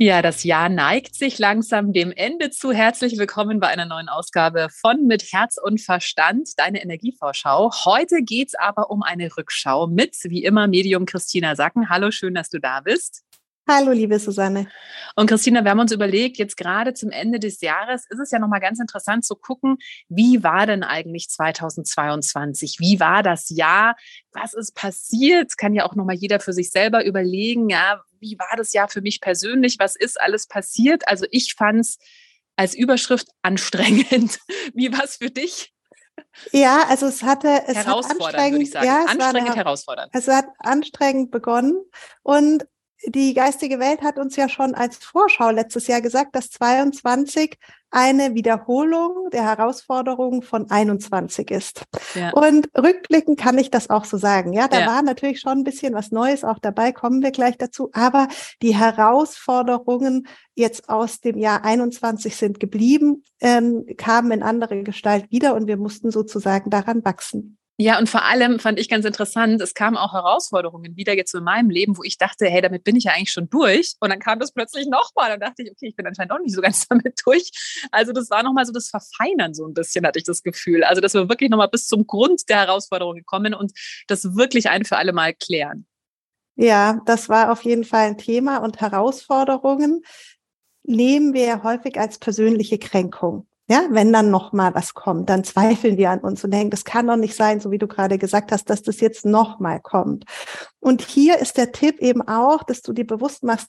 Ja, das Jahr neigt sich langsam dem Ende zu. Herzlich willkommen bei einer neuen Ausgabe von Mit Herz und Verstand, deine Energievorschau. Heute geht's aber um eine Rückschau mit, wie immer, Medium Christina Sacken. Hallo, schön, dass du da bist. Hallo, liebe Susanne. Und Christina, wir haben uns überlegt, jetzt gerade zum Ende des Jahres ist es ja nochmal ganz interessant zu gucken, wie war denn eigentlich 2022? Wie war das Jahr? Was ist passiert? Kann ja auch nochmal jeder für sich selber überlegen, ja, wie war das Jahr für mich persönlich? Was ist alles passiert? Also ich fand es als Überschrift anstrengend. Wie war es für dich? Ja, also es hatte es herausfordernd, hat anstrengend, würde ich sagen. Ja, anstrengend, eine, herausfordernd. Es hat anstrengend begonnen und die geistige Welt hat uns ja schon als Vorschau letztes Jahr gesagt, dass 22 eine Wiederholung der Herausforderungen von 21 ist. Ja. Und rückblickend kann ich das auch so sagen. Ja, da ja. war natürlich schon ein bisschen was Neues auch dabei, kommen wir gleich dazu. Aber die Herausforderungen jetzt aus dem Jahr 21 sind geblieben, ähm, kamen in andere Gestalt wieder und wir mussten sozusagen daran wachsen. Ja, und vor allem fand ich ganz interessant, es kamen auch Herausforderungen wieder jetzt in meinem Leben, wo ich dachte, hey, damit bin ich ja eigentlich schon durch. Und dann kam das plötzlich nochmal und dachte ich, okay, ich bin anscheinend auch nicht so ganz damit durch. Also das war nochmal so das Verfeinern so ein bisschen, hatte ich das Gefühl. Also dass wir wirklich nochmal bis zum Grund der Herausforderung gekommen und das wirklich ein für alle Mal klären. Ja, das war auf jeden Fall ein Thema und Herausforderungen nehmen wir häufig als persönliche Kränkung. Ja, wenn dann noch mal was kommt, dann zweifeln wir an uns und denken, das kann doch nicht sein, so wie du gerade gesagt hast, dass das jetzt noch mal kommt. Und hier ist der Tipp eben auch, dass du dir bewusst machst,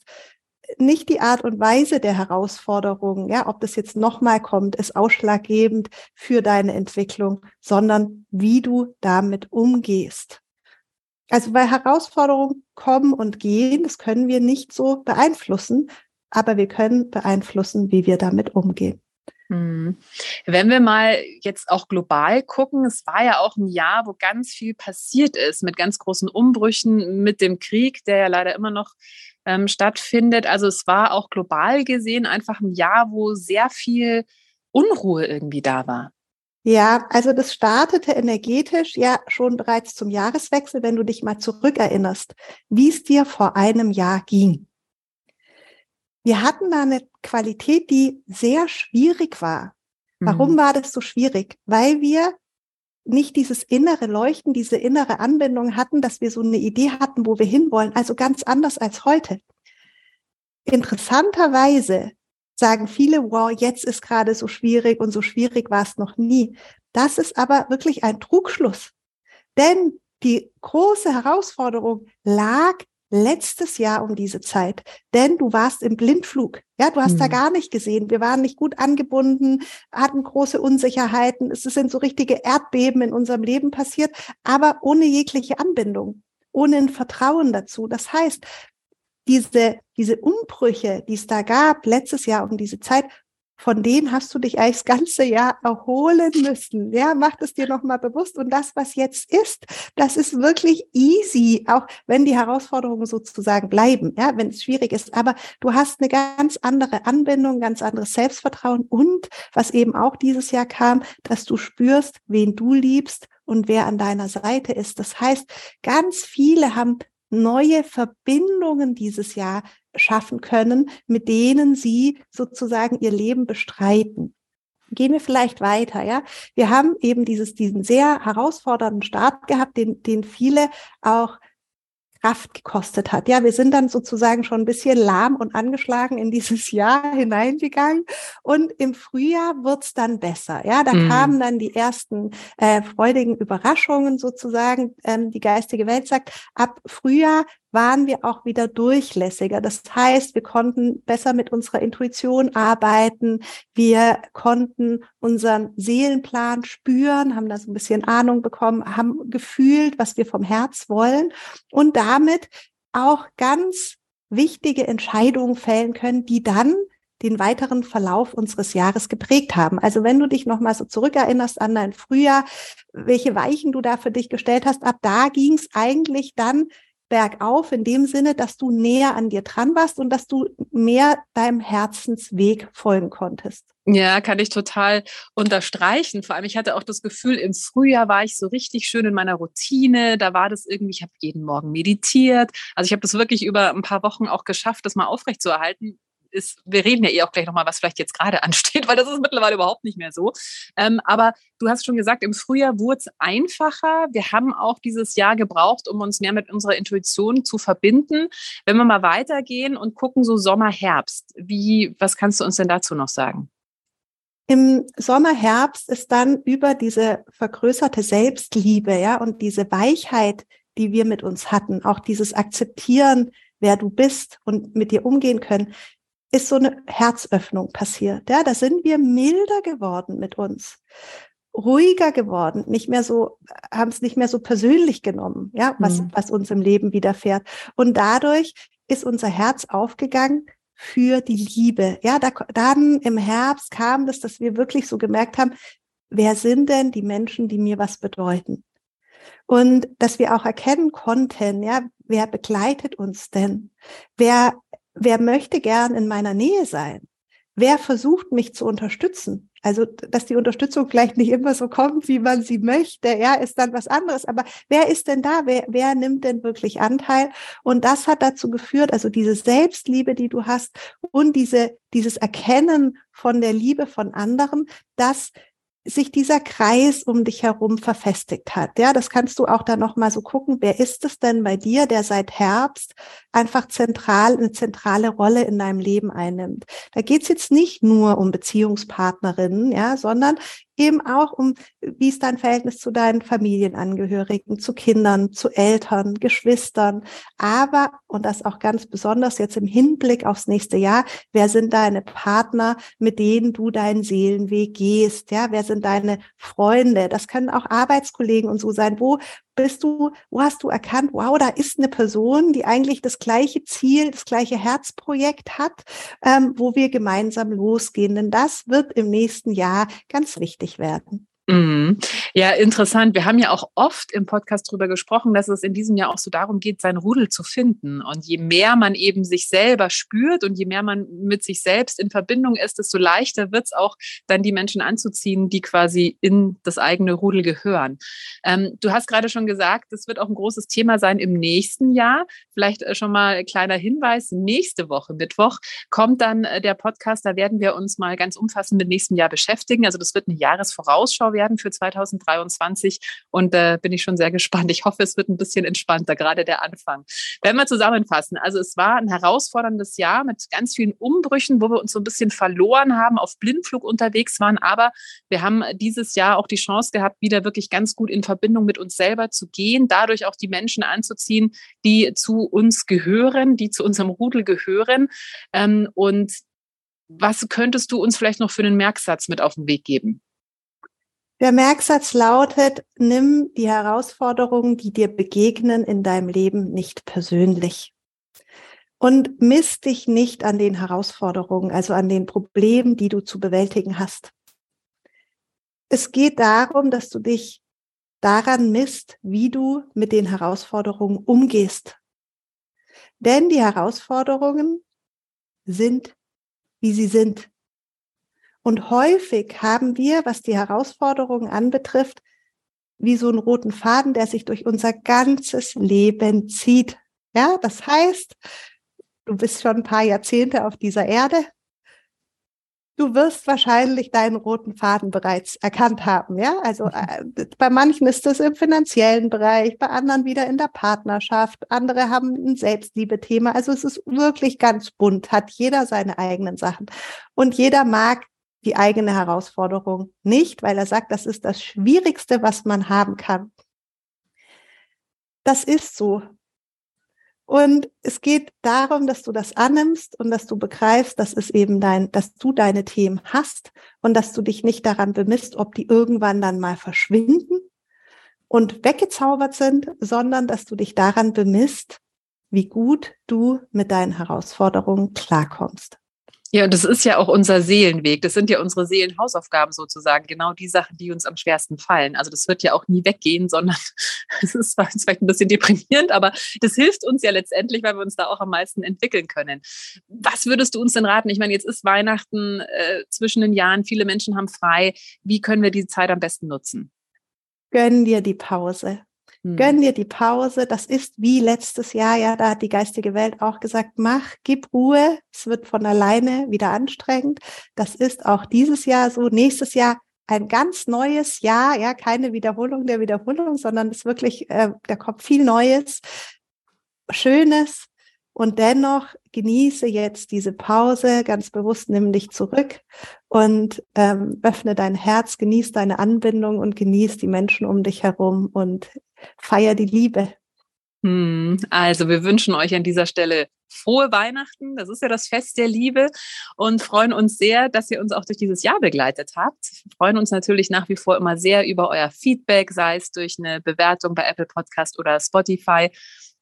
nicht die Art und Weise der Herausforderungen, ja, ob das jetzt noch mal kommt, ist ausschlaggebend für deine Entwicklung, sondern wie du damit umgehst. Also weil Herausforderungen kommen und gehen, das können wir nicht so beeinflussen, aber wir können beeinflussen, wie wir damit umgehen. Hm. Wenn wir mal jetzt auch global gucken, es war ja auch ein Jahr, wo ganz viel passiert ist, mit ganz großen Umbrüchen, mit dem Krieg, der ja leider immer noch ähm, stattfindet. Also es war auch global gesehen einfach ein Jahr, wo sehr viel Unruhe irgendwie da war. Ja, also das startete energetisch ja schon bereits zum Jahreswechsel, wenn du dich mal zurückerinnerst, wie es dir vor einem Jahr ging wir hatten da eine Qualität, die sehr schwierig war. Warum mhm. war das so schwierig? Weil wir nicht dieses innere Leuchten, diese innere Anbindung hatten, dass wir so eine Idee hatten, wo wir hinwollen. Also ganz anders als heute. Interessanterweise sagen viele, wow, jetzt ist gerade so schwierig und so schwierig war es noch nie. Das ist aber wirklich ein Trugschluss. Denn die große Herausforderung lag letztes Jahr um diese Zeit, denn du warst im Blindflug. Ja, du hast mhm. da gar nicht gesehen. Wir waren nicht gut angebunden, hatten große Unsicherheiten. Es sind so richtige Erdbeben in unserem Leben passiert, aber ohne jegliche Anbindung, ohne ein Vertrauen dazu. Das heißt, diese, diese Umbrüche, die es da gab letztes Jahr um diese Zeit, von denen hast du dich eigentlich das ganze Jahr erholen müssen. Ja, mach das dir nochmal bewusst. Und das, was jetzt ist, das ist wirklich easy, auch wenn die Herausforderungen sozusagen bleiben, ja, wenn es schwierig ist. Aber du hast eine ganz andere Anbindung, ganz anderes Selbstvertrauen und was eben auch dieses Jahr kam, dass du spürst, wen du liebst und wer an deiner Seite ist. Das heißt, ganz viele haben neue Verbindungen dieses Jahr schaffen können, mit denen sie sozusagen ihr Leben bestreiten. Gehen wir vielleicht weiter, ja. Wir haben eben dieses, diesen sehr herausfordernden Start gehabt, den, den viele auch Kraft gekostet hat. Ja, wir sind dann sozusagen schon ein bisschen lahm und angeschlagen in dieses Jahr hineingegangen und im Frühjahr wird's dann besser. Ja, da mhm. kamen dann die ersten äh, freudigen Überraschungen sozusagen. Ähm, die geistige Welt sagt, ab Frühjahr waren wir auch wieder durchlässiger. Das heißt, wir konnten besser mit unserer Intuition arbeiten. Wir konnten unseren Seelenplan spüren, haben da so ein bisschen Ahnung bekommen, haben gefühlt, was wir vom Herz wollen und damit auch ganz wichtige Entscheidungen fällen können, die dann den weiteren Verlauf unseres Jahres geprägt haben. Also wenn du dich nochmal so zurückerinnerst an dein Frühjahr, welche Weichen du da für dich gestellt hast, ab da ging es eigentlich dann bergauf in dem Sinne, dass du näher an dir dran warst und dass du mehr deinem Herzensweg folgen konntest. Ja, kann ich total unterstreichen. Vor allem, ich hatte auch das Gefühl, im Frühjahr war ich so richtig schön in meiner Routine. Da war das irgendwie, ich habe jeden Morgen meditiert. Also ich habe das wirklich über ein paar Wochen auch geschafft, das mal aufrechtzuerhalten ist, wir reden ja eh auch gleich nochmal, was vielleicht jetzt gerade ansteht, weil das ist mittlerweile überhaupt nicht mehr so. Ähm, aber du hast schon gesagt, im Frühjahr wurde es einfacher. Wir haben auch dieses Jahr gebraucht, um uns mehr mit unserer Intuition zu verbinden. Wenn wir mal weitergehen und gucken, so Sommer, Herbst, wie, was kannst du uns denn dazu noch sagen? Im Sommer, Herbst ist dann über diese vergrößerte Selbstliebe, ja, und diese Weichheit, die wir mit uns hatten, auch dieses Akzeptieren, wer du bist und mit dir umgehen können, ist so eine Herzöffnung passiert. Ja, da sind wir milder geworden mit uns, ruhiger geworden, nicht mehr so, haben es nicht mehr so persönlich genommen, ja, was, mhm. was uns im Leben widerfährt. Und dadurch ist unser Herz aufgegangen für die Liebe. Ja, da, dann im Herbst kam das, dass wir wirklich so gemerkt haben, wer sind denn die Menschen, die mir was bedeuten? Und dass wir auch erkennen konnten, ja, wer begleitet uns denn? Wer wer möchte gern in meiner Nähe sein? Wer versucht mich zu unterstützen? Also, dass die Unterstützung vielleicht nicht immer so kommt, wie man sie möchte, ja, ist dann was anderes. Aber wer ist denn da? Wer, wer nimmt denn wirklich Anteil? Und das hat dazu geführt, also diese Selbstliebe, die du hast und diese, dieses Erkennen von der Liebe von anderen, dass sich dieser Kreis um dich herum verfestigt hat. Ja, das kannst du auch da noch mal so gucken. Wer ist es denn bei dir, der seit Herbst einfach zentral eine zentrale Rolle in deinem Leben einnimmt? Da geht's jetzt nicht nur um Beziehungspartnerinnen, ja, sondern eben auch um, wie ist dein Verhältnis zu deinen Familienangehörigen, zu Kindern, zu Eltern, Geschwistern, aber, und das auch ganz besonders jetzt im Hinblick aufs nächste Jahr, wer sind deine Partner, mit denen du deinen Seelenweg gehst, ja, wer sind deine Freunde, das können auch Arbeitskollegen und so sein, wo bist du, wo hast du erkannt, wow, da ist eine Person, die eigentlich das gleiche Ziel, das gleiche Herzprojekt hat, ähm, wo wir gemeinsam losgehen. Denn das wird im nächsten Jahr ganz wichtig werden. Mhm. Ja, interessant. Wir haben ja auch oft im Podcast darüber gesprochen, dass es in diesem Jahr auch so darum geht, sein Rudel zu finden. Und je mehr man eben sich selber spürt und je mehr man mit sich selbst in Verbindung ist, desto leichter wird es auch dann die Menschen anzuziehen, die quasi in das eigene Rudel gehören. Ähm, du hast gerade schon gesagt, das wird auch ein großes Thema sein im nächsten Jahr. Vielleicht äh, schon mal ein kleiner Hinweis. Nächste Woche, Mittwoch, kommt dann äh, der Podcast. Da werden wir uns mal ganz umfassend mit nächsten Jahr beschäftigen. Also das wird eine Jahresvorausschau werden werden für 2023 und da äh, bin ich schon sehr gespannt. Ich hoffe, es wird ein bisschen entspannter, gerade der Anfang. Wenn wir zusammenfassen, also es war ein herausforderndes Jahr mit ganz vielen Umbrüchen, wo wir uns so ein bisschen verloren haben, auf Blindflug unterwegs waren, aber wir haben dieses Jahr auch die Chance gehabt, wieder wirklich ganz gut in Verbindung mit uns selber zu gehen, dadurch auch die Menschen anzuziehen, die zu uns gehören, die zu unserem Rudel gehören. Ähm, und was könntest du uns vielleicht noch für einen Merksatz mit auf den Weg geben? Der Merksatz lautet, nimm die Herausforderungen, die dir begegnen in deinem Leben nicht persönlich. Und misst dich nicht an den Herausforderungen, also an den Problemen, die du zu bewältigen hast. Es geht darum, dass du dich daran misst, wie du mit den Herausforderungen umgehst. Denn die Herausforderungen sind, wie sie sind. Und häufig haben wir, was die Herausforderungen anbetrifft, wie so einen roten Faden, der sich durch unser ganzes Leben zieht. Ja, das heißt, du bist schon ein paar Jahrzehnte auf dieser Erde. Du wirst wahrscheinlich deinen roten Faden bereits erkannt haben. Ja, also mhm. äh, bei manchen ist das im finanziellen Bereich, bei anderen wieder in der Partnerschaft. Andere haben ein Selbstliebe-Thema. Also es ist wirklich ganz bunt, hat jeder seine eigenen Sachen. Und jeder mag die eigene Herausforderung nicht, weil er sagt, das ist das Schwierigste, was man haben kann. Das ist so. Und es geht darum, dass du das annimmst und dass du begreifst, dass es eben dein, dass du deine Themen hast und dass du dich nicht daran bemisst, ob die irgendwann dann mal verschwinden und weggezaubert sind, sondern dass du dich daran bemisst, wie gut du mit deinen Herausforderungen klarkommst. Ja, das ist ja auch unser Seelenweg. Das sind ja unsere Seelenhausaufgaben sozusagen. Genau die Sachen, die uns am schwersten fallen. Also das wird ja auch nie weggehen, sondern es ist vielleicht ein bisschen deprimierend, aber das hilft uns ja letztendlich, weil wir uns da auch am meisten entwickeln können. Was würdest du uns denn raten? Ich meine, jetzt ist Weihnachten äh, zwischen den Jahren. Viele Menschen haben frei. Wie können wir die Zeit am besten nutzen? Gönn dir die Pause. Hm. Gönn dir die Pause. Das ist wie letztes Jahr, ja, da hat die geistige Welt auch gesagt, mach, gib Ruhe. Es wird von alleine wieder anstrengend. Das ist auch dieses Jahr so. Nächstes Jahr ein ganz neues Jahr, ja, keine Wiederholung der Wiederholung, sondern es ist wirklich, äh, da kommt viel Neues, Schönes. Und dennoch genieße jetzt diese Pause ganz bewusst, nimm dich zurück und ähm, öffne dein Herz, genieß deine Anbindung und genieß die Menschen um dich herum und feier die Liebe. Hm, also wir wünschen euch an dieser Stelle frohe Weihnachten. Das ist ja das Fest der Liebe und freuen uns sehr, dass ihr uns auch durch dieses Jahr begleitet habt. Wir freuen uns natürlich nach wie vor immer sehr über euer Feedback, sei es durch eine Bewertung bei Apple Podcast oder Spotify.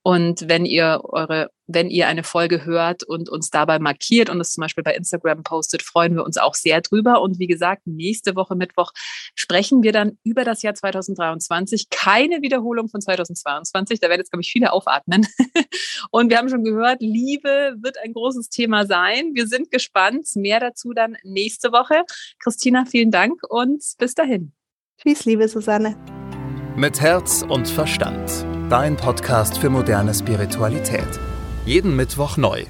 Und wenn ihr eure, wenn ihr eine Folge hört und uns dabei markiert und es zum Beispiel bei Instagram postet, freuen wir uns auch sehr drüber. Und wie gesagt, nächste Woche Mittwoch sprechen wir dann über das Jahr 2023. Keine Wiederholung von 2022. Da werden jetzt, glaube ich, viele aufatmen. Und wir haben schon gehört, Liebe wird ein großes Thema sein. Wir sind gespannt. Mehr dazu dann nächste Woche. Christina, vielen Dank und bis dahin. Tschüss, liebe Susanne. Mit Herz und Verstand Dein Podcast für moderne Spiritualität. Jeden Mittwoch neu